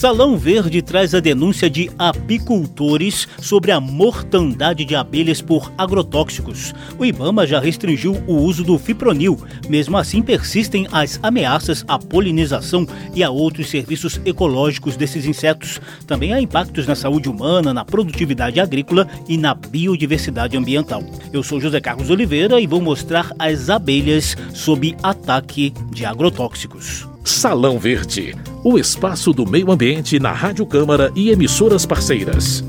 Salão Verde traz a denúncia de apicultores sobre a mortandade de abelhas por agrotóxicos. O Ibama já restringiu o uso do fipronil. Mesmo assim, persistem as ameaças à polinização e a outros serviços ecológicos desses insetos. Também há impactos na saúde humana, na produtividade agrícola e na biodiversidade ambiental. Eu sou José Carlos Oliveira e vou mostrar as abelhas sob ataque de agrotóxicos. Salão Verde, o espaço do meio ambiente na Rádio Câmara e emissoras parceiras.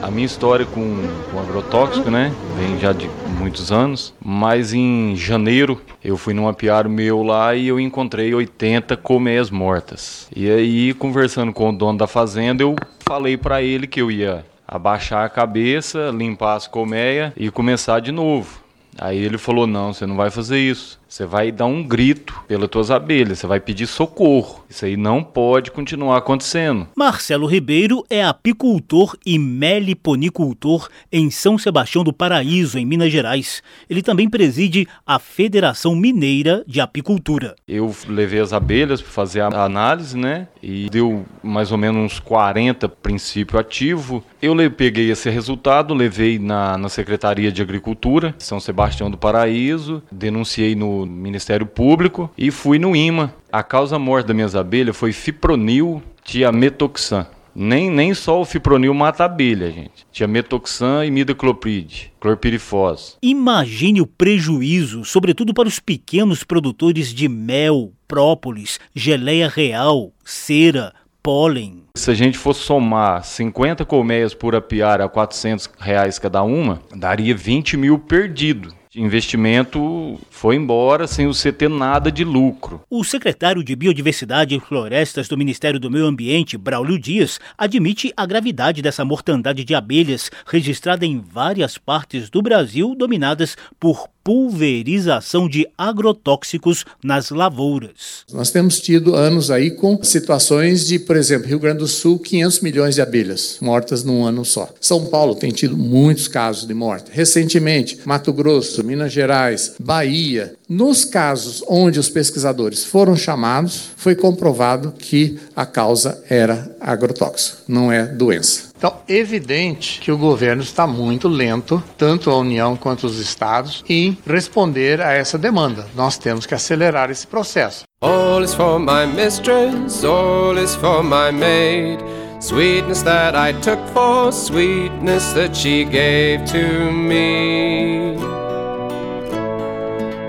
A minha história com, com agrotóxico, né, vem já de muitos anos, mas em janeiro eu fui num apiário meu lá e eu encontrei 80 colmeias mortas. E aí, conversando com o dono da fazenda, eu falei para ele que eu ia abaixar a cabeça, limpar as colmeias e começar de novo. Aí ele falou: Não, você não vai fazer isso. Você vai dar um grito pelas tuas abelhas, você vai pedir socorro. Isso aí não pode continuar acontecendo. Marcelo Ribeiro é apicultor e meliponicultor em São Sebastião do Paraíso, em Minas Gerais. Ele também preside a Federação Mineira de Apicultura. Eu levei as abelhas para fazer a análise, né? E deu mais ou menos uns 40 princípio ativo. Eu peguei esse resultado, levei na, na Secretaria de Agricultura, São Sebastião do Paraíso, denunciei no Ministério Público e fui no IMA. A causa morte das minhas abelhas foi fipronil tiametoxan. Nem, nem só o fipronil mata a abelha, gente. Tiametoxan e midacloprid, clorpirifos. Imagine o prejuízo, sobretudo para os pequenos produtores de mel, própolis, geleia real, cera, pólen. Se a gente fosse somar 50 colmeias por apiária a 400 reais cada uma, daria 20 mil perdido investimento foi embora sem você ter nada de lucro. O secretário de Biodiversidade e Florestas do Ministério do Meio Ambiente, Braulio Dias, admite a gravidade dessa mortandade de abelhas registrada em várias partes do Brasil dominadas por pulverização de agrotóxicos nas lavouras. Nós temos tido anos aí com situações de, por exemplo, Rio Grande do Sul, 500 milhões de abelhas mortas num ano só. São Paulo tem tido muitos casos de morte. Recentemente, Mato Grosso, Minas Gerais, Bahia. Nos casos onde os pesquisadores foram chamados, foi comprovado que a causa era agrotóxico, não é doença. Então, evidente que o governo está muito lento, tanto a União quanto os estados, em responder a essa demanda. Nós temos que acelerar esse processo. All is for my mistress, all is for my maid. Sweetness that I took for sweetness that she gave to me.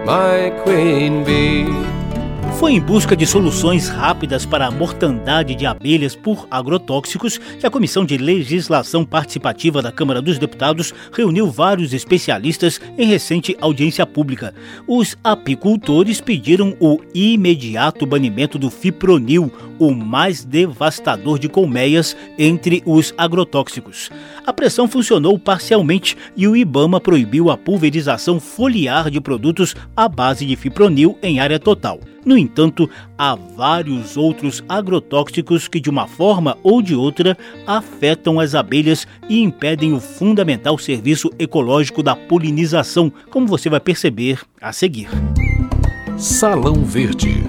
My queen bee foi em busca de soluções rápidas para a mortandade de abelhas por agrotóxicos que a Comissão de Legislação Participativa da Câmara dos Deputados reuniu vários especialistas em recente audiência pública. Os apicultores pediram o imediato banimento do fipronil, o mais devastador de colmeias entre os agrotóxicos. A pressão funcionou parcialmente e o IBAMA proibiu a pulverização foliar de produtos à base de fipronil em área total. No entanto, há vários outros agrotóxicos que, de uma forma ou de outra, afetam as abelhas e impedem o fundamental serviço ecológico da polinização, como você vai perceber a seguir. Salão Verde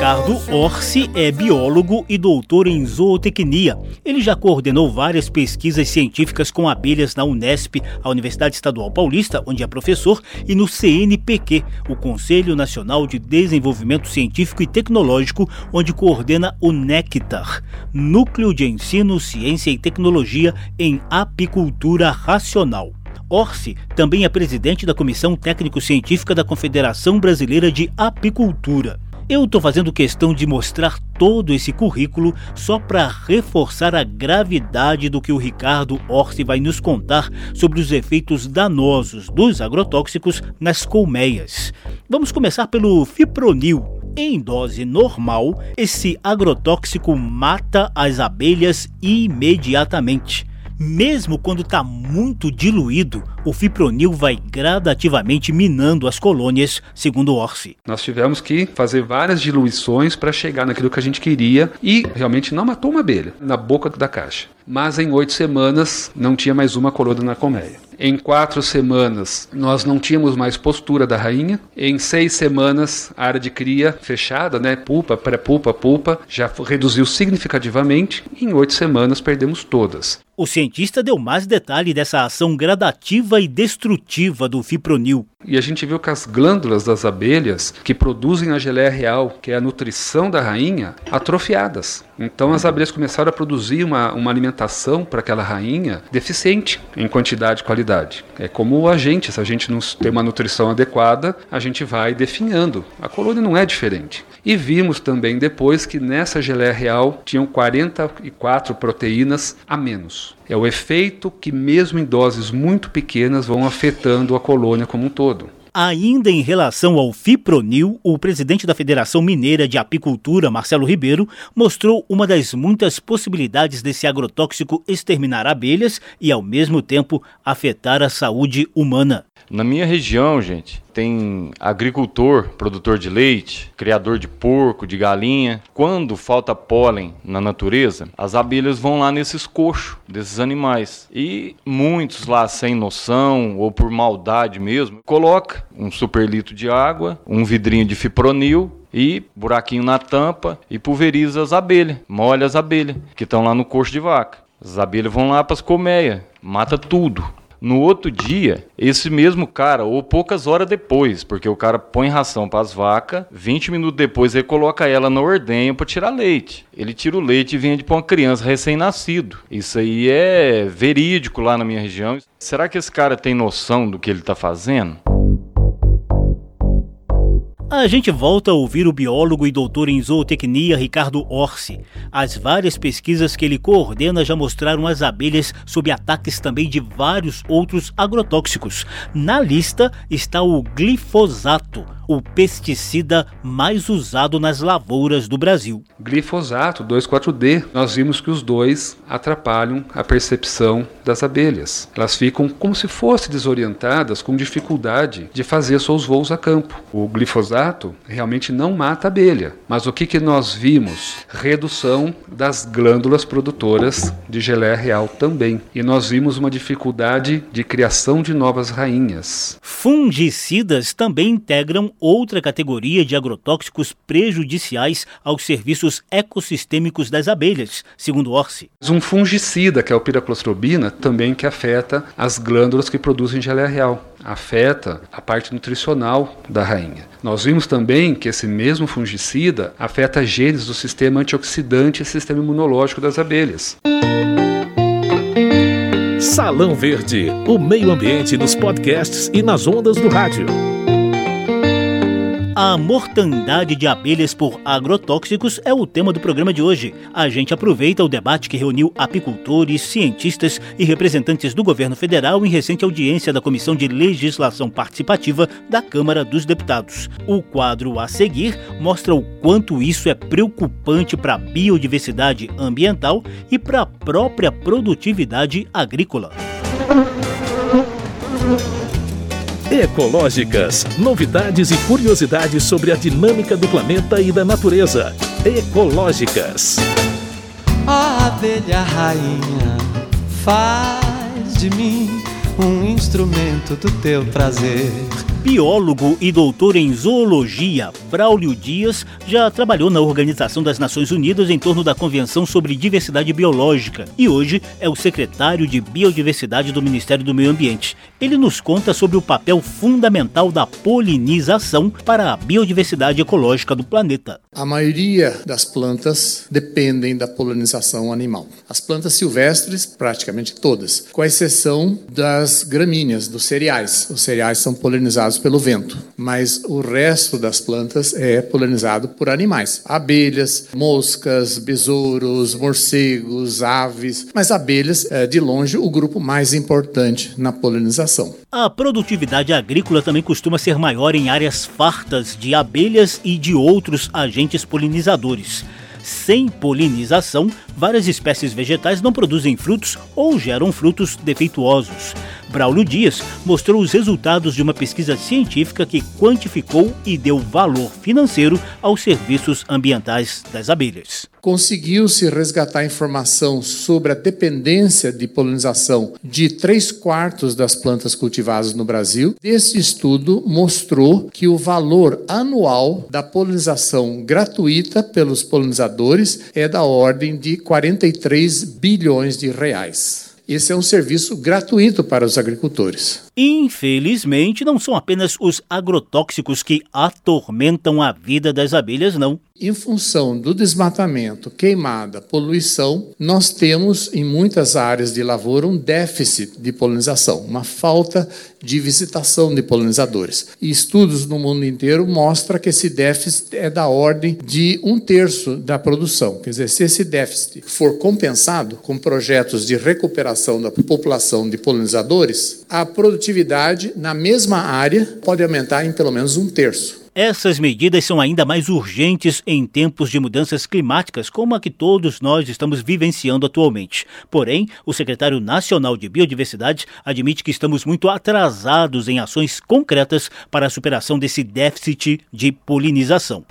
Ricardo Orsi é biólogo e doutor em zootecnia. Ele já coordenou várias pesquisas científicas com abelhas na Unesp, a Universidade Estadual Paulista, onde é professor, e no CNPq, o Conselho Nacional de Desenvolvimento Científico e Tecnológico, onde coordena o NECTAR, Núcleo de Ensino, Ciência e Tecnologia em Apicultura Racional. Orsi também é presidente da Comissão Técnico-Científica da Confederação Brasileira de Apicultura. Eu estou fazendo questão de mostrar todo esse currículo só para reforçar a gravidade do que o Ricardo Orsi vai nos contar sobre os efeitos danosos dos agrotóxicos nas colmeias. Vamos começar pelo fipronil. Em dose normal, esse agrotóxico mata as abelhas imediatamente. Mesmo quando está muito diluído, o fipronil vai gradativamente minando as colônias, segundo Orsi. Nós tivemos que fazer várias diluições para chegar naquilo que a gente queria e realmente não matou uma abelha na boca da caixa. Mas em oito semanas não tinha mais uma colônia na colmeia. Em quatro semanas, nós não tínhamos mais postura da rainha. Em seis semanas, a área de cria fechada, né? Pulpa, pré-pulpa, pulpa, já reduziu significativamente. Em oito semanas, perdemos todas. O cientista deu mais detalhe dessa ação gradativa e destrutiva do fipronil. E a gente viu que as glândulas das abelhas que produzem a geleia real, que é a nutrição da rainha, atrofiadas. Então as abelhas começaram a produzir uma, uma alimentação para aquela rainha deficiente em quantidade e qualidade. É como a gente, se a gente não tem uma nutrição adequada, a gente vai definhando. A colônia não é diferente. E vimos também depois que nessa geleia real tinham 44 proteínas a menos. É o efeito que, mesmo em doses muito pequenas, vão afetando a colônia como um todo. Ainda em relação ao fipronil, o presidente da Federação Mineira de Apicultura, Marcelo Ribeiro, mostrou uma das muitas possibilidades desse agrotóxico exterminar abelhas e, ao mesmo tempo, afetar a saúde humana. Na minha região, gente, tem agricultor, produtor de leite, criador de porco, de galinha. Quando falta pólen na natureza, as abelhas vão lá nesses coxos desses animais. E muitos lá sem noção ou por maldade mesmo, coloca um super litro de água, um vidrinho de fipronil e buraquinho na tampa e pulveriza as abelhas, molha as abelhas que estão lá no coxo de vaca. As abelhas vão lá para as colmeias, mata tudo. No outro dia, esse mesmo cara, ou poucas horas depois, porque o cara põe ração para as vacas, 20 minutos depois ele coloca ela no ordenho para tirar leite. Ele tira o leite e vende para uma criança recém-nascido. Isso aí é verídico lá na minha região. Será que esse cara tem noção do que ele está fazendo? A gente volta a ouvir o biólogo e doutor em zootecnia Ricardo Orsi. As várias pesquisas que ele coordena já mostraram as abelhas sob ataques também de vários outros agrotóxicos. Na lista está o glifosato, o pesticida mais usado nas lavouras do Brasil. Glifosato 2,4-D, nós vimos que os dois atrapalham a percepção das abelhas. Elas ficam como se fossem desorientadas, com dificuldade de fazer seus voos a campo. O glifosato realmente não mata a abelha, mas o que, que nós vimos? Redução das glândulas produtoras de geleia real também. E nós vimos uma dificuldade de criação de novas rainhas. Fungicidas também integram outra categoria de agrotóxicos prejudiciais aos serviços ecossistêmicos das abelhas, segundo Orsi. Um fungicida, que é o piraclostrobina, também que afeta as glândulas que produzem geleia real afeta a parte nutricional da rainha. Nós vimos também que esse mesmo fungicida afeta genes do sistema antioxidante e sistema imunológico das abelhas. Salão Verde, o meio ambiente nos podcasts e nas ondas do rádio. A mortandade de abelhas por agrotóxicos é o tema do programa de hoje. A gente aproveita o debate que reuniu apicultores, cientistas e representantes do governo federal em recente audiência da Comissão de Legislação Participativa da Câmara dos Deputados. O quadro a seguir mostra o quanto isso é preocupante para a biodiversidade ambiental e para a própria produtividade agrícola. Ecológicas. Novidades e curiosidades sobre a dinâmica do planeta e da natureza. Ecológicas. A abelha rainha faz de mim um instrumento do teu prazer biólogo e doutor em zoologia, Braulio Dias, já trabalhou na Organização das Nações Unidas em torno da Convenção sobre Diversidade Biológica e hoje é o secretário de Biodiversidade do Ministério do Meio Ambiente. Ele nos conta sobre o papel fundamental da polinização para a biodiversidade ecológica do planeta. A maioria das plantas dependem da polinização animal. As plantas silvestres, praticamente todas, com exceção das gramíneas, dos cereais. Os cereais são polinizados polinizados pelo vento, mas o resto das plantas é polinizado por animais: abelhas, moscas, besouros, morcegos, aves. Mas abelhas é, de longe, o grupo mais importante na polinização. A produtividade agrícola também costuma ser maior em áreas fartas de abelhas e de outros agentes polinizadores. Sem polinização, várias espécies vegetais não produzem frutos ou geram frutos defeituosos. Braulio Dias mostrou os resultados de uma pesquisa científica que quantificou e deu valor financeiro aos serviços ambientais das abelhas. Conseguiu-se resgatar informação sobre a dependência de polinização de três quartos das plantas cultivadas no Brasil. Este estudo mostrou que o valor anual da polinização gratuita pelos polinizadores é da ordem de 43 bilhões de reais. Esse é um serviço gratuito para os agricultores. Infelizmente, não são apenas os agrotóxicos que atormentam a vida das abelhas, não. Em função do desmatamento, queimada, poluição, nós temos em muitas áreas de lavoura um déficit de polinização, uma falta de visitação de polinizadores. E estudos no mundo inteiro mostram que esse déficit é da ordem de um terço da produção. Quer dizer, se esse déficit for compensado com projetos de recuperação da população de polinizadores, a produtividade na mesma área pode aumentar em pelo menos um terço. Essas medidas são ainda mais urgentes em tempos de mudanças climáticas, como a que todos nós estamos vivenciando atualmente. Porém, o secretário nacional de Biodiversidade admite que estamos muito atrasados em ações concretas para a superação desse déficit de polinização.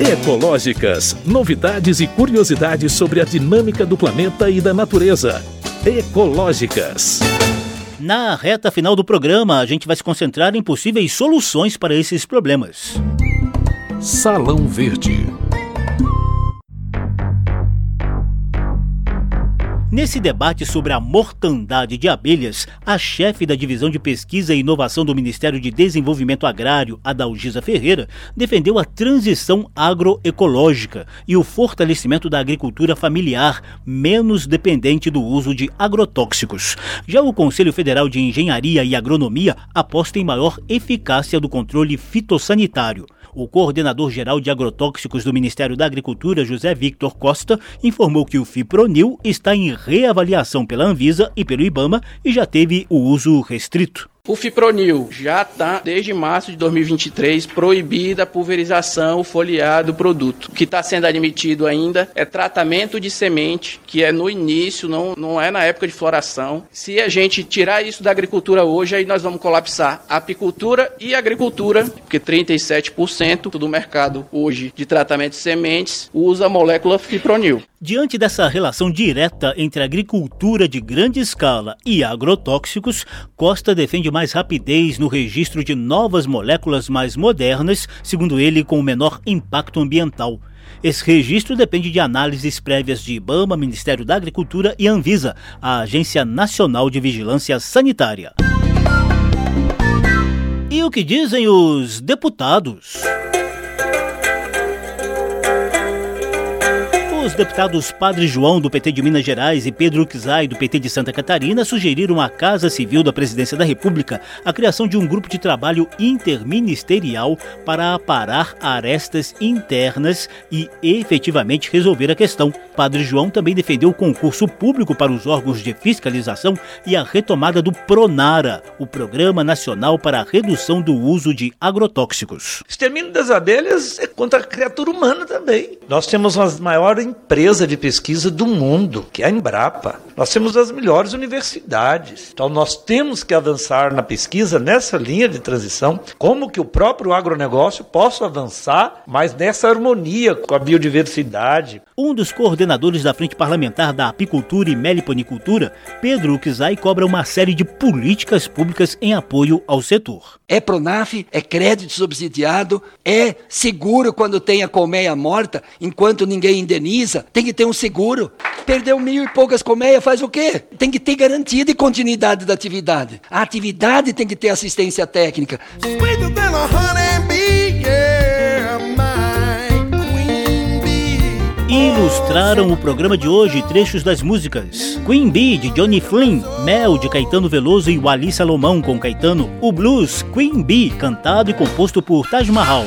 Ecológicas, novidades e curiosidades sobre a dinâmica do planeta e da natureza. Ecológicas. Na reta final do programa, a gente vai se concentrar em possíveis soluções para esses problemas. Salão Verde. Nesse debate sobre a mortandade de abelhas, a chefe da Divisão de Pesquisa e Inovação do Ministério de Desenvolvimento Agrário, Adalgisa Ferreira, defendeu a transição agroecológica e o fortalecimento da agricultura familiar, menos dependente do uso de agrotóxicos. Já o Conselho Federal de Engenharia e Agronomia aposta em maior eficácia do controle fitossanitário. O coordenador-geral de agrotóxicos do Ministério da Agricultura, José Victor Costa, informou que o fipronil está em reavaliação pela Anvisa e pelo IBAMA e já teve o uso restrito. O fipronil já está, desde março de 2023, proibida a pulverização, o foliar do produto. O que está sendo admitido ainda é tratamento de semente, que é no início, não, não é na época de floração. Se a gente tirar isso da agricultura hoje, aí nós vamos colapsar a apicultura e a agricultura, porque 37% do mercado hoje de tratamento de sementes usa a molécula fipronil. Diante dessa relação direta entre agricultura de grande escala e agrotóxicos, Costa defende mais rapidez no registro de novas moléculas mais modernas, segundo ele, com menor impacto ambiental. Esse registro depende de análises prévias de IBAMA, Ministério da Agricultura e Anvisa, a Agência Nacional de Vigilância Sanitária. E o que dizem os deputados? Os deputados Padre João, do PT de Minas Gerais, e Pedro Kizai, do PT de Santa Catarina, sugeriram à Casa Civil da Presidência da República a criação de um grupo de trabalho interministerial para aparar arestas internas e efetivamente resolver a questão. Padre João também defendeu o concurso público para os órgãos de fiscalização e a retomada do PRONARA, o Programa Nacional para a Redução do Uso de Agrotóxicos. Extermínio das abelhas é contra a criatura humana também. Nós temos uma maior empresa de pesquisa do mundo, que é a Embrapa. Nós temos as melhores universidades. Então nós temos que avançar na pesquisa nessa linha de transição, como que o próprio agronegócio possa avançar, mas nessa harmonia com a biodiversidade. Um dos coordenadores da Frente Parlamentar da Apicultura e Meliponicultura, Pedro Kizai, cobra uma série de políticas públicas em apoio ao setor. É Pronaf, é crédito subsidiado, é seguro quando tem a colmeia morta, enquanto ninguém indeniza, tem que ter um seguro. Perdeu mil e poucas colmeias, faz o quê? Tem que ter garantia de continuidade da atividade. A atividade tem que ter assistência técnica. Ilustraram o programa de hoje trechos das músicas Queen Bee de Johnny Flynn, Mel de Caetano Veloso e Wally Salomão com Caetano, o blues Queen Bee, cantado e composto por Taj Mahal.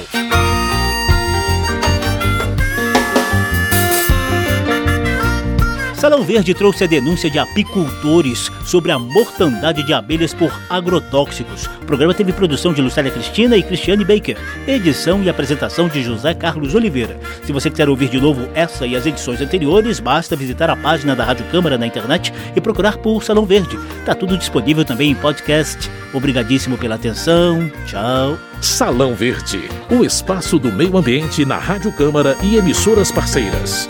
Salão Verde trouxe a denúncia de apicultores sobre a mortandade de abelhas por agrotóxicos. O programa teve produção de Lucélia Cristina e Cristiane Baker, edição e apresentação de José Carlos Oliveira. Se você quiser ouvir de novo essa e as edições anteriores, basta visitar a página da Rádio Câmara na internet e procurar por Salão Verde. Tá tudo disponível também em podcast. Obrigadíssimo pela atenção. Tchau. Salão Verde, o espaço do meio ambiente na Rádio Câmara e emissoras parceiras.